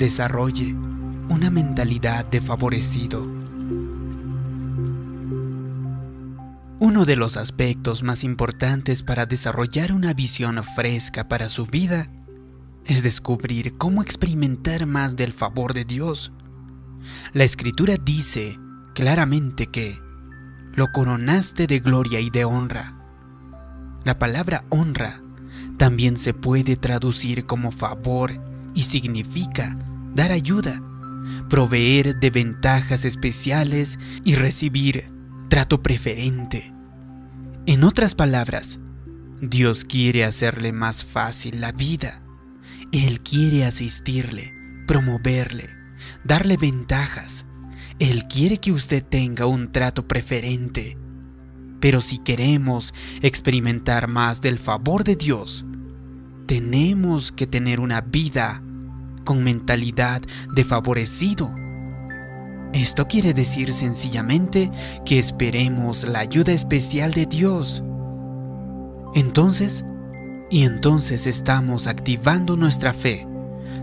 desarrolle una mentalidad de favorecido. Uno de los aspectos más importantes para desarrollar una visión fresca para su vida es descubrir cómo experimentar más del favor de Dios. La escritura dice claramente que lo coronaste de gloria y de honra. La palabra honra también se puede traducir como favor y significa dar ayuda, proveer de ventajas especiales y recibir trato preferente. En otras palabras, Dios quiere hacerle más fácil la vida. Él quiere asistirle, promoverle, darle ventajas. Él quiere que usted tenga un trato preferente. Pero si queremos experimentar más del favor de Dios, tenemos que tener una vida con mentalidad de favorecido. Esto quiere decir sencillamente que esperemos la ayuda especial de Dios. Entonces, y entonces estamos activando nuestra fe,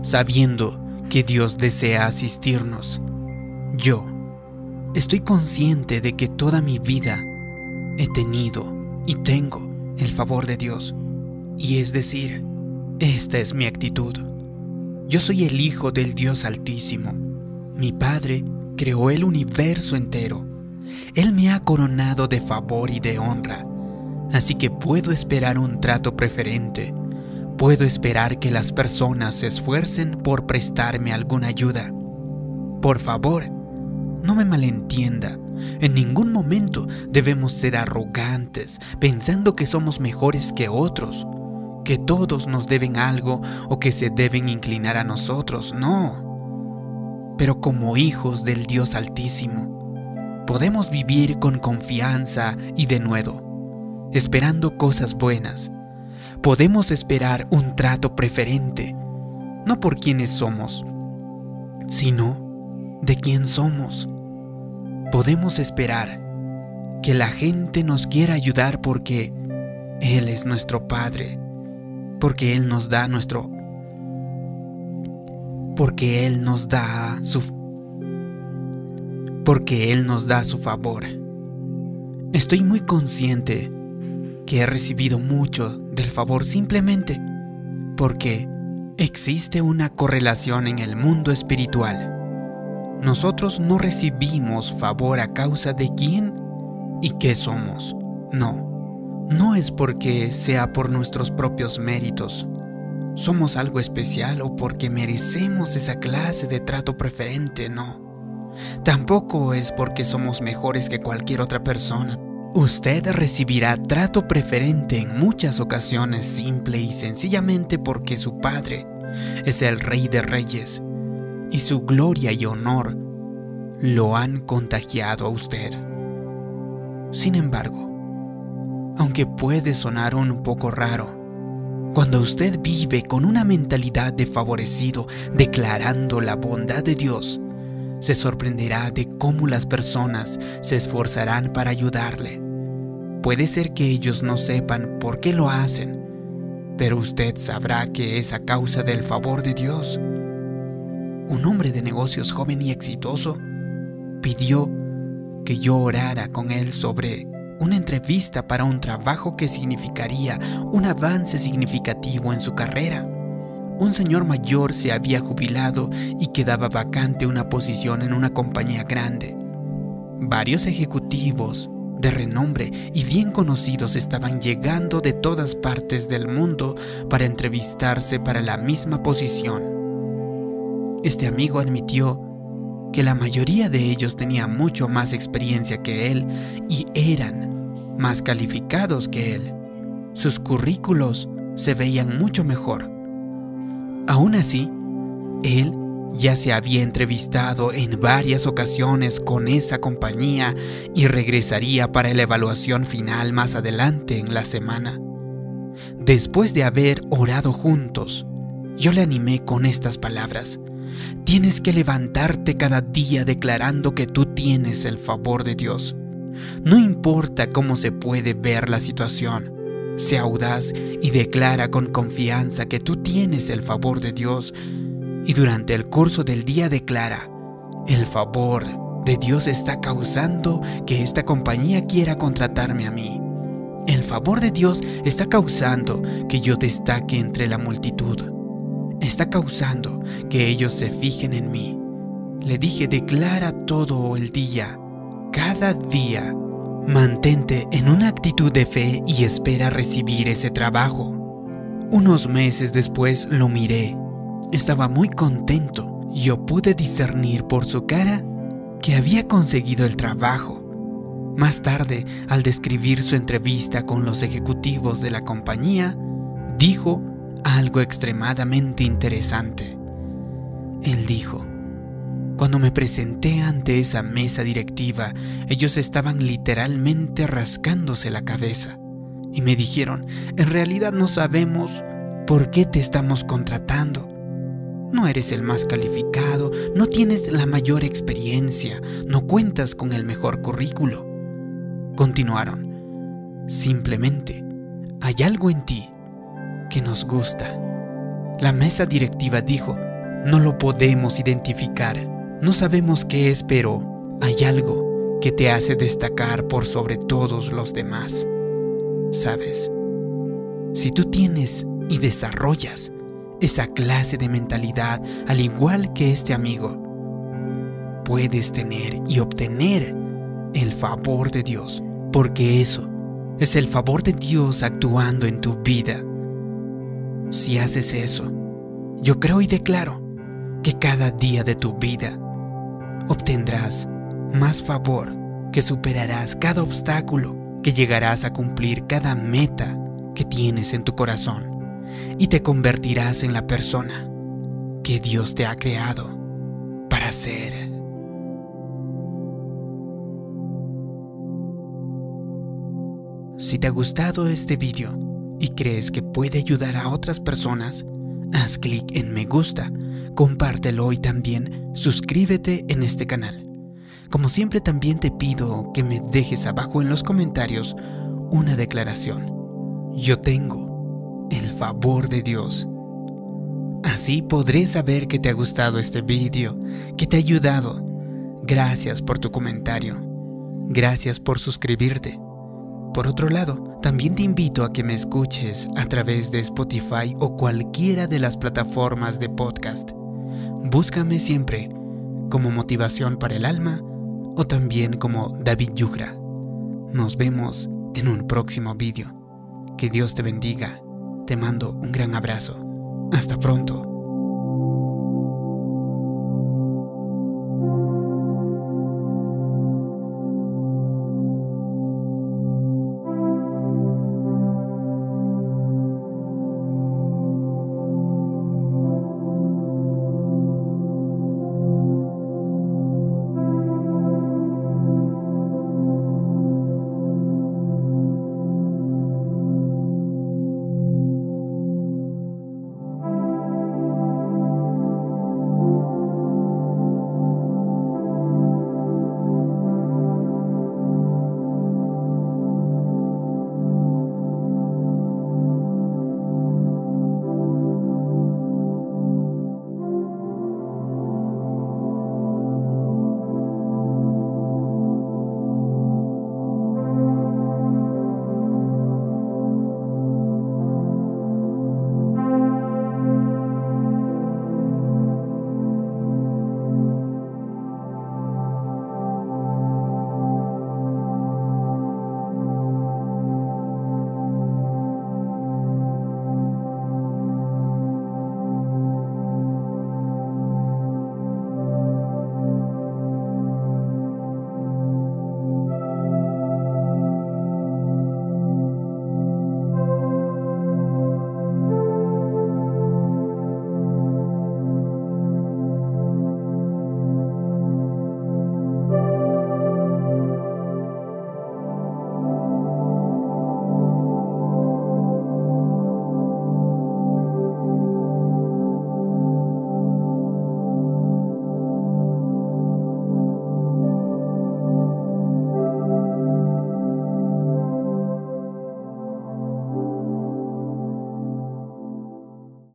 sabiendo que Dios desea asistirnos. Yo estoy consciente de que toda mi vida he tenido y tengo el favor de Dios. Y es decir, esta es mi actitud. Yo soy el Hijo del Dios Altísimo. Mi Padre creó el universo entero. Él me ha coronado de favor y de honra. Así que puedo esperar un trato preferente. Puedo esperar que las personas se esfuercen por prestarme alguna ayuda. Por favor, no me malentienda. En ningún momento debemos ser arrogantes pensando que somos mejores que otros que todos nos deben algo o que se deben inclinar a nosotros, no. Pero como hijos del Dios Altísimo, podemos vivir con confianza y de nuevo, esperando cosas buenas. Podemos esperar un trato preferente, no por quienes somos, sino de quién somos. Podemos esperar que la gente nos quiera ayudar porque Él es nuestro Padre porque Él nos da nuestro... Porque Él nos da su... Porque Él nos da su favor. Estoy muy consciente que he recibido mucho del favor simplemente porque existe una correlación en el mundo espiritual. Nosotros no recibimos favor a causa de quién y qué somos. No no es porque sea por nuestros propios méritos. Somos algo especial o porque merecemos esa clase de trato preferente, no. Tampoco es porque somos mejores que cualquier otra persona. Usted recibirá trato preferente en muchas ocasiones simple y sencillamente porque su Padre es el Rey de Reyes y su gloria y honor lo han contagiado a usted. Sin embargo, aunque puede sonar un poco raro. Cuando usted vive con una mentalidad de favorecido, declarando la bondad de Dios, se sorprenderá de cómo las personas se esforzarán para ayudarle. Puede ser que ellos no sepan por qué lo hacen, pero usted sabrá que es a causa del favor de Dios. Un hombre de negocios joven y exitoso pidió que yo orara con él sobre una entrevista para un trabajo que significaría un avance significativo en su carrera. Un señor mayor se había jubilado y quedaba vacante una posición en una compañía grande. Varios ejecutivos de renombre y bien conocidos estaban llegando de todas partes del mundo para entrevistarse para la misma posición. Este amigo admitió que la mayoría de ellos tenía mucho más experiencia que él y eran más calificados que él. Sus currículos se veían mucho mejor. Aún así, él ya se había entrevistado en varias ocasiones con esa compañía y regresaría para la evaluación final más adelante en la semana. Después de haber orado juntos, yo le animé con estas palabras. Tienes que levantarte cada día declarando que tú tienes el favor de Dios. No importa cómo se puede ver la situación, sea audaz y declara con confianza que tú tienes el favor de Dios, Y durante el curso del día declara, el favor de Dios está causando que esta compañía quiera contratarme a mí. El favor de Dios está causando que yo destaque entre la multitud. Está causando que ellos se fijen en mí. Le dije, declara todo el día, cada día. Mantente en una actitud de fe y espera recibir ese trabajo. Unos meses después lo miré. Estaba muy contento. Yo pude discernir por su cara que había conseguido el trabajo. Más tarde, al describir su entrevista con los ejecutivos de la compañía, dijo algo extremadamente interesante. Él dijo, cuando me presenté ante esa mesa directiva, ellos estaban literalmente rascándose la cabeza y me dijeron, en realidad no sabemos por qué te estamos contratando. No eres el más calificado, no tienes la mayor experiencia, no cuentas con el mejor currículo. Continuaron. Simplemente, hay algo en ti que nos gusta. La mesa directiva dijo, no lo podemos identificar, no sabemos qué es, pero hay algo que te hace destacar por sobre todos los demás. ¿Sabes? Si tú tienes y desarrollas esa clase de mentalidad al igual que este amigo, puedes tener y obtener el favor de Dios porque eso es el favor de Dios actuando en tu vida. Si haces eso, yo creo y declaro que cada día de tu vida obtendrás más favor, que superarás cada obstáculo, que llegarás a cumplir cada meta que tienes en tu corazón y te convertirás en la persona que Dios te ha creado para ser. Si te ha gustado este video y crees que puede ayudar a otras personas, haz clic en me gusta, compártelo y también suscríbete en este canal. Como siempre también te pido que me dejes abajo en los comentarios una declaración. Yo tengo el favor de Dios. Así podré saber que te ha gustado este video, que te ha ayudado. Gracias por tu comentario. Gracias por suscribirte. Por otro lado, también te invito a que me escuches a través de Spotify o cualquiera de las plataformas de podcast. Búscame siempre como motivación para el alma o también como David Yugra. Nos vemos en un próximo vídeo. Que Dios te bendiga. Te mando un gran abrazo. Hasta pronto.